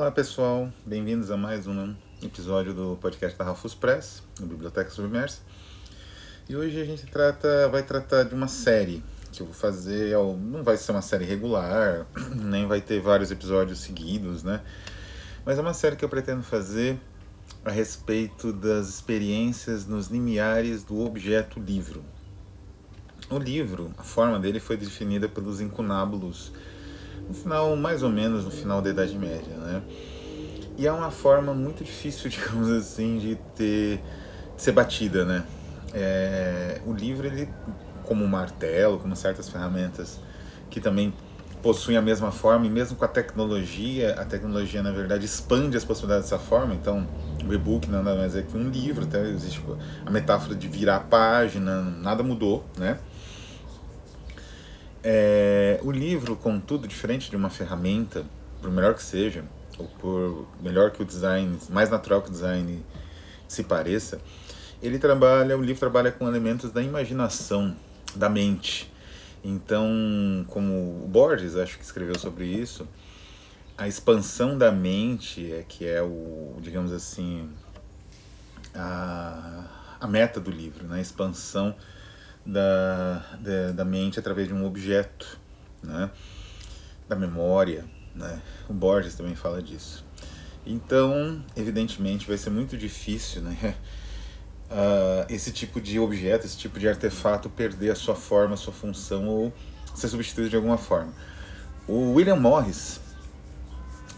Olá pessoal, bem-vindos a mais um episódio do podcast da Rafus Press, da Biblioteca Submersa. E hoje a gente trata, vai tratar de uma série que eu vou fazer, não vai ser uma série regular, nem vai ter vários episódios seguidos, né? Mas é uma série que eu pretendo fazer a respeito das experiências nos limiares do objeto livro. O livro, a forma dele foi definida pelos incunábulos no final, mais ou menos no final da Idade Média, né? E é uma forma muito difícil, digamos assim, de ter de ser batida, né? É, o livro, ele, como o martelo, como certas ferramentas que também possuem a mesma forma, e mesmo com a tecnologia, a tecnologia, na verdade, expande as possibilidades dessa forma, então o e-book nada mais é que um livro, até existe a metáfora de virar a página, nada mudou, né? É, o livro, contudo, diferente de uma ferramenta, por melhor que seja, ou por melhor que o design, mais natural que o design se pareça, ele trabalha, o livro trabalha com elementos da imaginação, da mente. Então, como o Borges, acho que escreveu sobre isso, a expansão da mente é que é o, digamos assim, a, a meta do livro, né? a expansão da, da, da mente através de um objeto, né? da memória. Né? O Borges também fala disso. Então, evidentemente, vai ser muito difícil né? Uh, esse tipo de objeto, esse tipo de artefato perder a sua forma, a sua função ou ser substituído de alguma forma. O William Morris,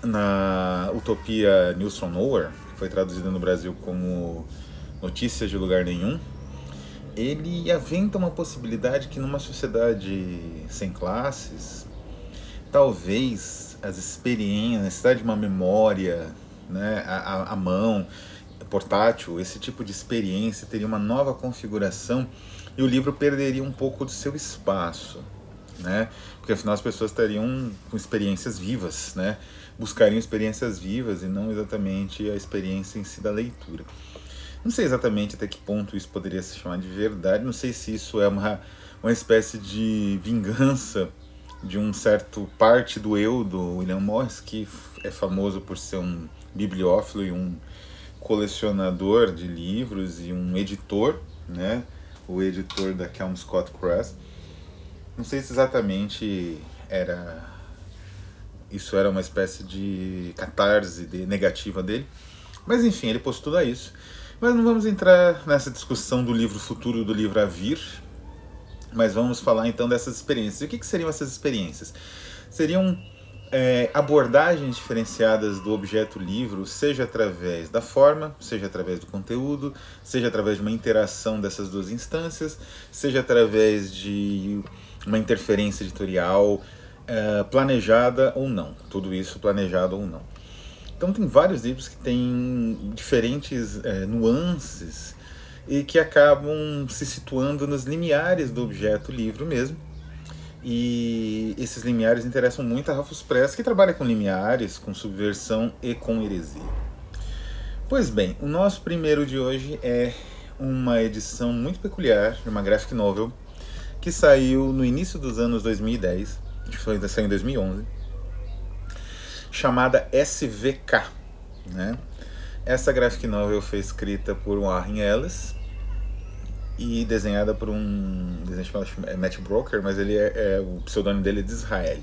na Utopia from Nowhere, que foi traduzida no Brasil como Notícias de Lugar Nenhum, ele aventa uma possibilidade que numa sociedade sem classes, talvez as experiências, a necessidade de uma memória, né, a, a mão, portátil, esse tipo de experiência teria uma nova configuração e o livro perderia um pouco do seu espaço, né? Porque afinal as pessoas estariam com experiências vivas, né? Buscariam experiências vivas e não exatamente a experiência em si da leitura. Não sei exatamente até que ponto isso poderia se chamar de verdade, não sei se isso é uma, uma espécie de vingança de um certo parte do eu do William Morris, que é famoso por ser um bibliófilo e um colecionador de livros e um editor, né? O editor da Kelmscott Press. Não sei se exatamente era isso era uma espécie de catarse de negativa dele, mas enfim, ele postula isso. Mas não vamos entrar nessa discussão do livro futuro, do livro a vir, mas vamos falar então dessas experiências. E o que, que seriam essas experiências? Seriam é, abordagens diferenciadas do objeto livro, seja através da forma, seja através do conteúdo, seja através de uma interação dessas duas instâncias, seja através de uma interferência editorial é, planejada ou não. Tudo isso planejado ou não. Então tem vários livros que têm diferentes é, nuances e que acabam se situando nos limiares do objeto livro mesmo. E esses limiares interessam muito a Rafus Press, que trabalha com limiares, com subversão e com heresia. Pois bem, o nosso primeiro de hoje é uma edição muito peculiar de uma graphic novel que saiu no início dos anos 2010, acho que foi saiu em 2011 chamada SVK. Né? Essa graphic novel foi escrita por Warren Ellis e desenhada por um desenho chamado é Matt Broker, mas ele é, é o pseudônimo dele é de Israel.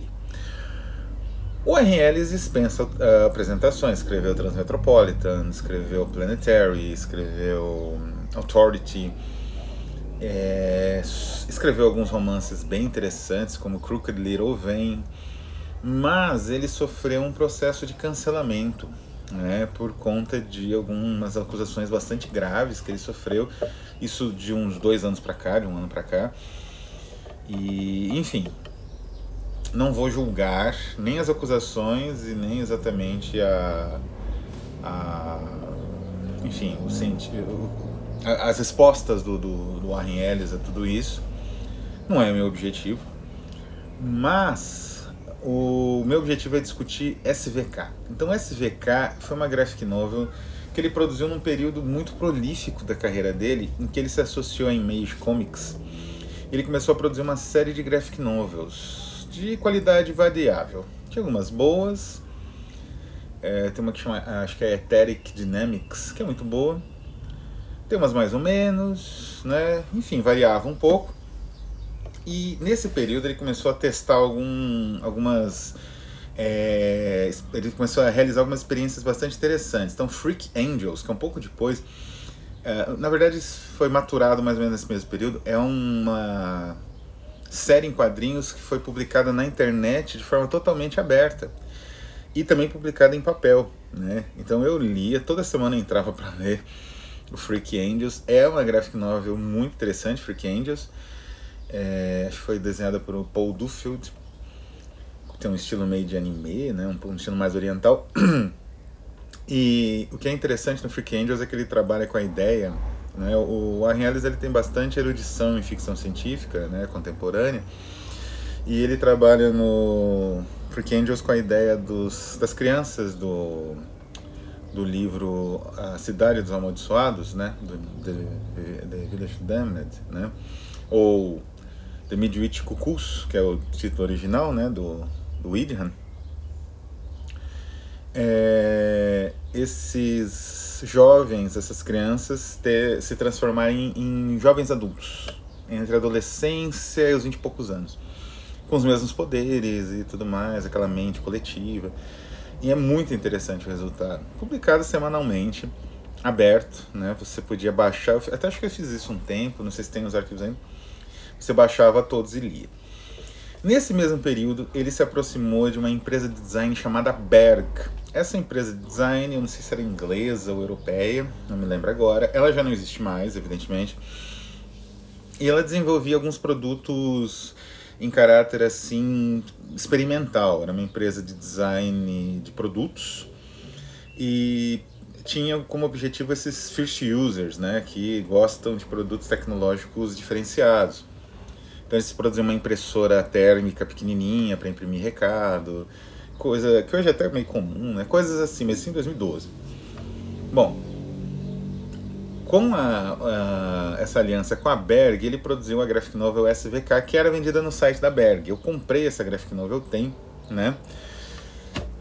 O Warren Ellis dispensa uh, apresentações, escreveu Transmetropolitan, escreveu Planetary, escreveu Authority, é, escreveu alguns romances bem interessantes, como Crooked Little Vane, mas ele sofreu um processo de cancelamento né, por conta de algumas acusações bastante graves que ele sofreu, isso de uns dois anos para cá, de um ano para cá. E, enfim, não vou julgar nem as acusações e nem exatamente a, a enfim, o sentido, as respostas do, do, do Warren Ellis a tudo isso. Não é o meu objetivo, mas o meu objetivo é discutir SVK. Então, SVK foi uma graphic novel que ele produziu num período muito prolífico da carreira dele, em que ele se associou à Image Comics. Ele começou a produzir uma série de graphic novels de qualidade variável. Tinha algumas boas É, tem uma que chama, acho que é Etheric Dynamics, que é muito boa. Tem umas mais ou menos, né? Enfim, variava um pouco. E nesse período ele começou a testar algum, algumas. É, ele começou a realizar algumas experiências bastante interessantes. Então, Freak Angels, que é um pouco depois, é, na verdade foi maturado mais ou menos nesse mesmo período, é uma série em quadrinhos que foi publicada na internet de forma totalmente aberta e também publicada em papel, né? Então eu lia, toda semana eu entrava para ler o Freak Angels. É uma graphic novel muito interessante, Freak Angels. É, foi desenhada por Paul Duffield. Tem um estilo meio de anime, né? um, um estilo mais oriental. E o que é interessante no Freak Angels é que ele trabalha com a ideia. Né? O Warren Ellis ele tem bastante erudição em ficção científica né? contemporânea. E ele trabalha no Freak Angels com a ideia dos, das crianças do, do livro A Cidade dos Amaldiçoados, né? do The, The Village Damned, né? ou The Midwich Cuckoos, que é o título original né? do, do William. É, esses jovens, essas crianças, ter, se transformarem em, jovens adultos, entre a adolescência e os vinte e poucos anos com os mesmos poderes e tudo mais, aquela mente coletiva. E é muito interessante o resultado. Publicado semanalmente, aberto, né? Você podia baixar, até acho que eu fiz isso um tempo, não sei se tem os arquivos ainda. Você baixava todos e lia. Nesse mesmo período, ele se aproximou de uma empresa de design chamada Berg. Essa empresa de design, eu não sei se era inglesa ou europeia, não me lembro agora. Ela já não existe mais, evidentemente. E ela desenvolvia alguns produtos em caráter assim experimental. Era uma empresa de design de produtos e tinha como objetivo esses first users, né, que gostam de produtos tecnológicos diferenciados. Então eles produziam uma impressora térmica pequenininha para imprimir recado, coisa que hoje é até meio comum, né, coisas assim, mas isso em 2012. Bom, com a, a, essa aliança com a Berg, ele produziu a graphic novel SVK, que era vendida no site da Berg. Eu comprei essa graphic novel, tem, né?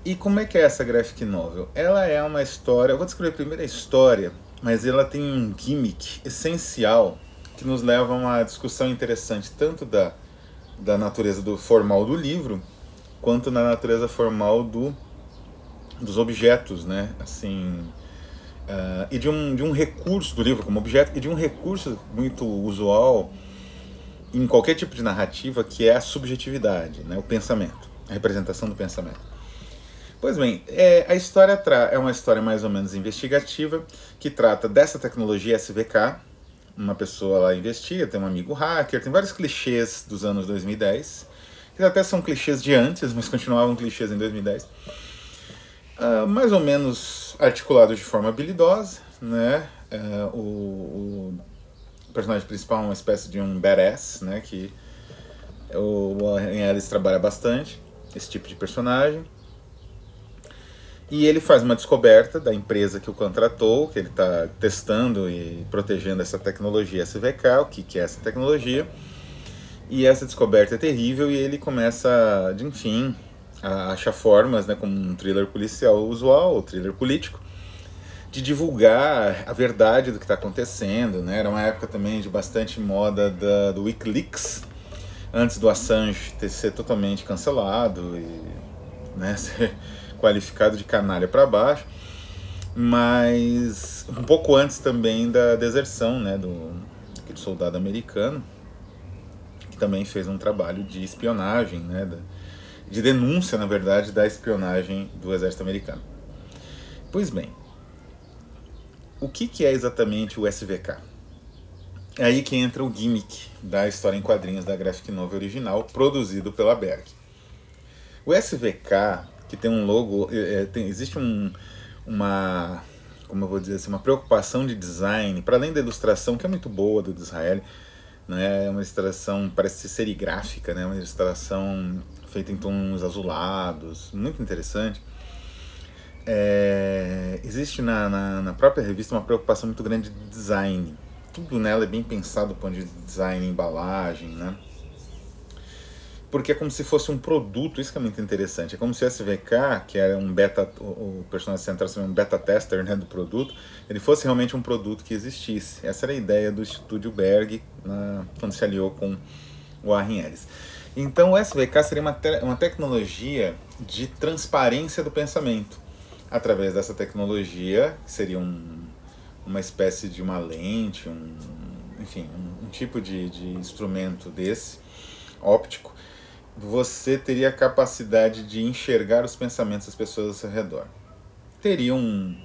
E como é que é essa graphic novel? Ela é uma história, eu vou descrever primeiro a história, mas ela tem um gimmick essencial que nos leva a uma discussão interessante, tanto da, da natureza do formal do livro, quanto na natureza formal do, dos objetos, né? Assim, Uh, e de um, de um recurso do livro como objeto e de um recurso muito usual em qualquer tipo de narrativa que é a subjetividade, né, o pensamento, a representação do pensamento. Pois bem, é, a história é uma história mais ou menos investigativa que trata dessa tecnologia SVK. Uma pessoa lá investiga, tem um amigo hacker, tem vários clichês dos anos 2010, que até são clichês de antes, mas continuavam clichês em 2010 uh, mais ou menos articulado de forma habilidosa, né? Uh, o, o, personagem principal é uma espécie de um badass, né? Que o Warren Ellis trabalha bastante, esse tipo de personagem. E ele faz uma descoberta da empresa que o contratou, que ele está testando e protegendo essa tecnologia SVK, o que, que é essa tecnologia. E essa descoberta é terrível e ele começa, de, enfim, acha formas, né, como um thriller policial usual, ou thriller político, de divulgar a verdade do que está acontecendo. Né? Era uma época também de bastante moda da, do Wikileaks, antes do Assange ter ser totalmente cancelado e né, ser qualificado de canalha para baixo, mas um pouco antes também da deserção né, do soldado americano, que também fez um trabalho de espionagem, né, de denúncia, na verdade, da espionagem do exército americano. Pois bem, o que, que é exatamente o SVK? É aí que entra o gimmick da história em quadrinhos da graphic novel original, produzido pela Berg. O SVK, que tem um logo, é, tem, existe um, uma, como eu vou dizer assim, uma preocupação de design, para além da ilustração, que é muito boa do Israel, né, é uma ilustração, parece ser serigráfica, né, uma ilustração feita em tons azulados, muito interessante. É, existe na, na, na, própria revista uma preocupação muito grande de design. Tudo nela é bem pensado do ponto de design, embalagem, né? Porque é como se fosse um produto, isso que é muito interessante. É como se o SVK, que era um beta, o, personagem central seria um beta tester né, do produto, ele fosse realmente um produto que existisse. Essa era a ideia do Estúdio Berg na, quando se aliou com o Warren Ellis. Então o SVK seria uma, te uma tecnologia de transparência do pensamento. Através dessa tecnologia, que seria um, uma espécie de uma lente, um, enfim, um, um tipo de, de instrumento desse, óptico, você teria a capacidade de enxergar os pensamentos das pessoas ao seu redor. Teria um,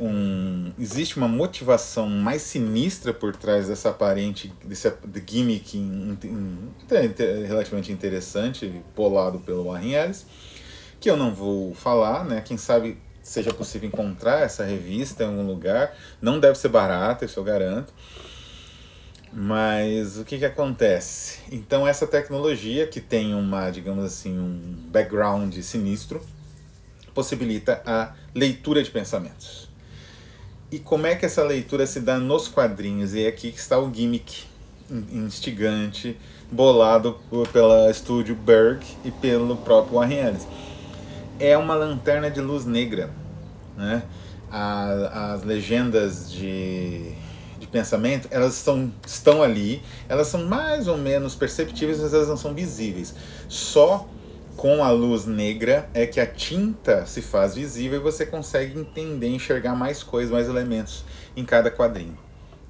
um existe uma motivação mais sinistra por trás dessa aparente desse gimmick in, in, in, relativamente interessante polado pelo Warren Ellis que eu não vou falar né? Quem sabe seja possível encontrar essa revista em algum lugar. Não deve ser barata isso eu garanto mas o que, que acontece? Então essa tecnologia que tem uma, digamos assim, um background sinistro, possibilita a leitura de pensamentos. E como é que essa leitura se dá nos quadrinhos? E é aqui que está o gimmick instigante, bolado pela estúdio Berg e pelo próprio Warren Ellis. É uma lanterna de luz negra. Né? as legendas de pensamento, elas estão, ali, elas são mais ou menos perceptíveis, mas elas não são visíveis. Só com a luz negra é que a tinta se faz visível e você consegue entender, enxergar mais coisas, mais elementos em cada quadrinho.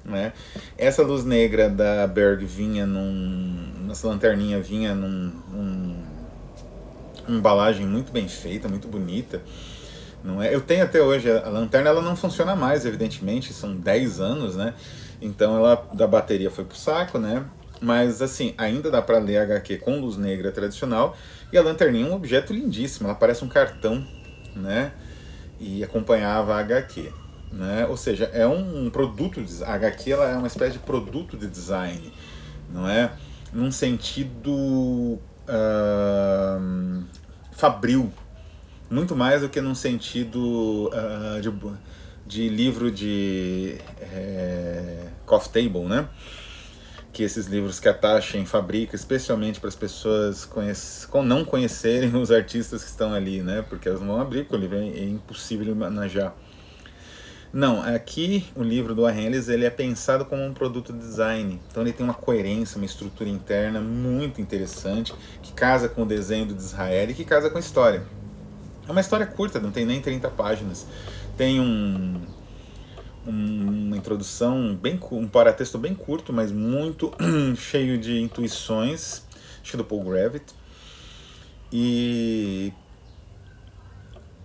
Né? Essa luz negra da Berg vinha num. Essa lanterninha vinha num, num uma embalagem muito bem feita, muito bonita. Não é? Eu tenho até hoje, a lanterna ela não funciona mais, evidentemente, são 10 anos, né? Então ela da bateria foi pro saco, né? Mas assim, ainda dá para ler HQ com luz negra tradicional. E a lanterninha é um objeto lindíssimo, ela parece um cartão, né? E acompanhava a HQ. Né? Ou seja, é um, produto de a HQ ela é uma espécie de produto de design, não é? Num sentido uh, fabril, muito mais do que num sentido uh, de, de livro de é, coffee table, né? Que esses livros que a Taschen fabrica, especialmente para as pessoas conhece, não conhecerem os artistas que estão ali, né? Porque elas não vão abrir, porque o livro é, é impossível de manejar. Não, aqui o livro do Arrelis ele é pensado como um produto design. Então ele tem uma coerência, uma estrutura interna muito interessante, que casa com o desenho do Israel e que casa com a história. É uma história curta, não tem nem 30 páginas. Tem um, um uma introdução, bem, um paratexto bem curto, mas muito cheio de intuições, acho que do Paul Gravett. E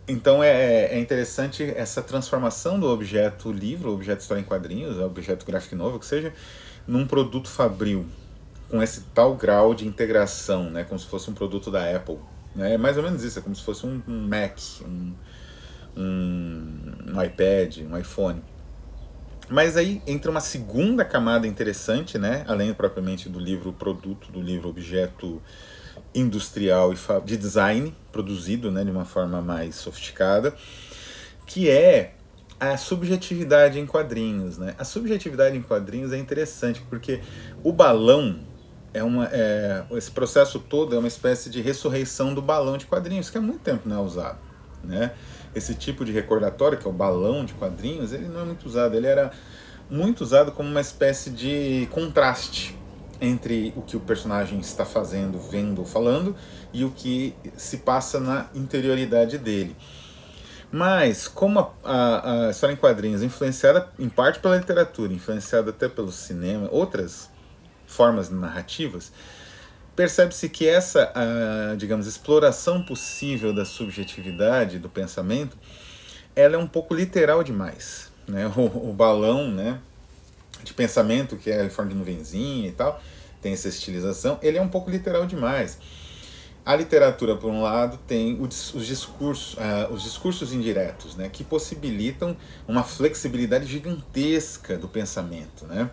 então é, é interessante essa transformação do objeto livro, objeto história em quadrinhos, objeto gráfico novo, que seja, num produto fabril, com esse tal grau de integração, né, como se fosse um produto da Apple. Né? É mais ou menos isso, é como se fosse um, um Mac, um, um, um iPad, um iPhone. Mas aí entra uma segunda camada interessante, né? além propriamente do livro produto, do livro objeto industrial e de design, produzido né, de uma forma mais sofisticada, que é a subjetividade em quadrinhos. Né? A subjetividade em quadrinhos é interessante porque o balão é uma, é, esse processo todo é uma espécie de ressurreição do balão de quadrinhos, que há muito tempo não é usado. Né? Esse tipo de recordatório, que é o balão de quadrinhos, ele não é muito usado. Ele era muito usado como uma espécie de contraste entre o que o personagem está fazendo, vendo ou falando e o que se passa na interioridade dele. Mas, como a, a, a história em quadrinhos é influenciada em parte pela literatura, influenciada até pelo cinema, outras formas narrativas, percebe-se que essa, digamos, exploração possível da subjetividade do pensamento, ela é um pouco literal demais. Né? O, o balão né, de pensamento, que é em forma de nuvenzinha e tal, tem essa estilização, ele é um pouco literal demais. A literatura, por um lado, tem os discursos, uh, os discursos indiretos, né, que possibilitam uma flexibilidade gigantesca do pensamento. Né?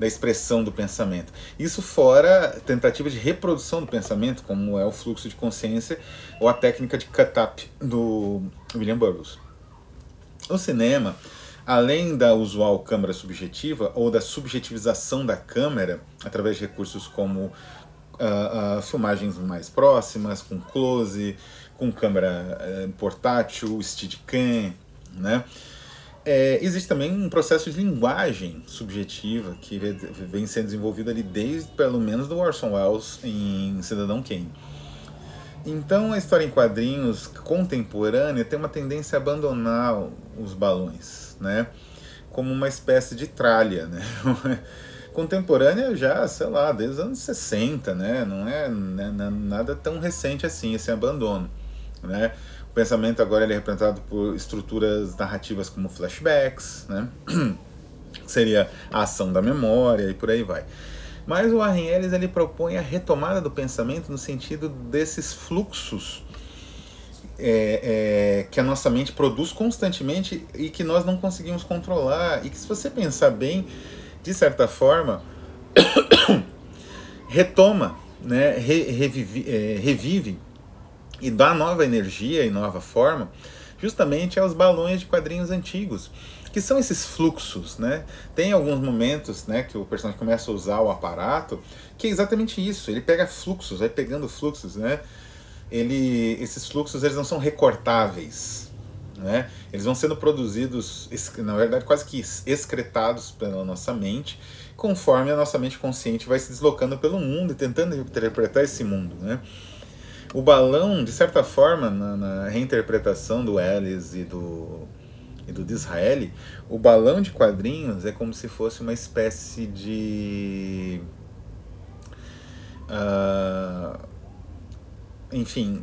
Da expressão do pensamento. Isso fora tentativa de reprodução do pensamento, como é o fluxo de consciência ou a técnica de cut-up do William Burroughs. O cinema, além da usual câmera subjetiva ou da subjetivização da câmera através de recursos como uh, uh, filmagens mais próximas, com close, com câmera uh, portátil, Steadicam, né? É, existe também um processo de linguagem subjetiva que vem sendo desenvolvido ali desde pelo menos do Orson Welles em Cidadão Kane. Então a história em quadrinhos contemporânea tem uma tendência a abandonar os balões, né? Como uma espécie de tralha, né? contemporânea já, sei lá, desde os anos 60, né? Não é né, nada tão recente assim esse abandono, né? O pensamento agora é representado por estruturas narrativas como flashbacks, né? Seria a ação da memória e por aí vai. Mas o Warren Ellis ele propõe a retomada do pensamento no sentido desses fluxos é, é, que a nossa mente produz constantemente e que nós não conseguimos controlar. E que, se você pensar bem, de certa forma, retoma, né, re, revive, é, revive e dá nova energia e nova forma justamente aos balões de quadrinhos antigos, que são esses fluxos, né? Tem alguns momentos, né, que o personagem começa a usar o aparato, que é exatamente isso, ele pega fluxos, vai pegando fluxos, né? Ele, esses fluxos eles não são recortáveis, né? Eles vão sendo produzidos, na verdade, quase que excretados pela nossa mente, conforme a nossa mente consciente vai se deslocando pelo mundo e tentando interpretar esse mundo, né? O balão, de certa forma, na, na reinterpretação do Ellis e do, e do Disraeli, o balão de quadrinhos é como se fosse uma espécie de. Uh, enfim,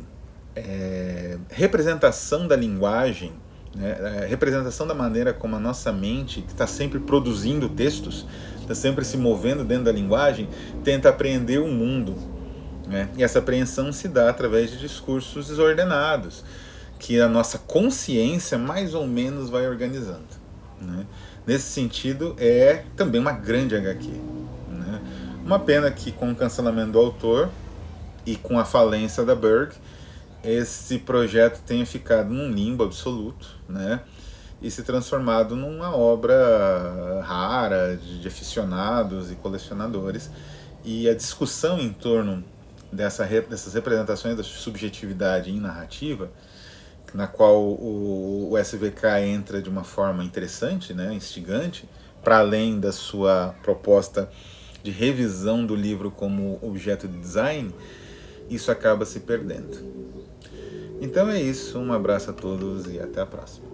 é, representação da linguagem, né, é, representação da maneira como a nossa mente, que está sempre produzindo textos, está sempre se movendo dentro da linguagem, tenta apreender o mundo né? E essa apreensão se dá através de discursos desordenados, que a nossa consciência mais ou menos vai organizando. Né? Nesse sentido, é também uma grande HQ. Né? Uma pena que, com o cancelamento do autor e com a falência da Berg, esse projeto tenha ficado num limbo absoluto, né? E se transformado numa obra rara de aficionados e colecionadores. E a discussão em torno dessa, dessas representações da subjetividade em narrativa, na qual o, o SVK entra de uma forma interessante, né, instigante, para além da sua proposta de revisão do livro como objeto de design, isso acaba se perdendo. Então é isso, um abraço a todos e até a próxima.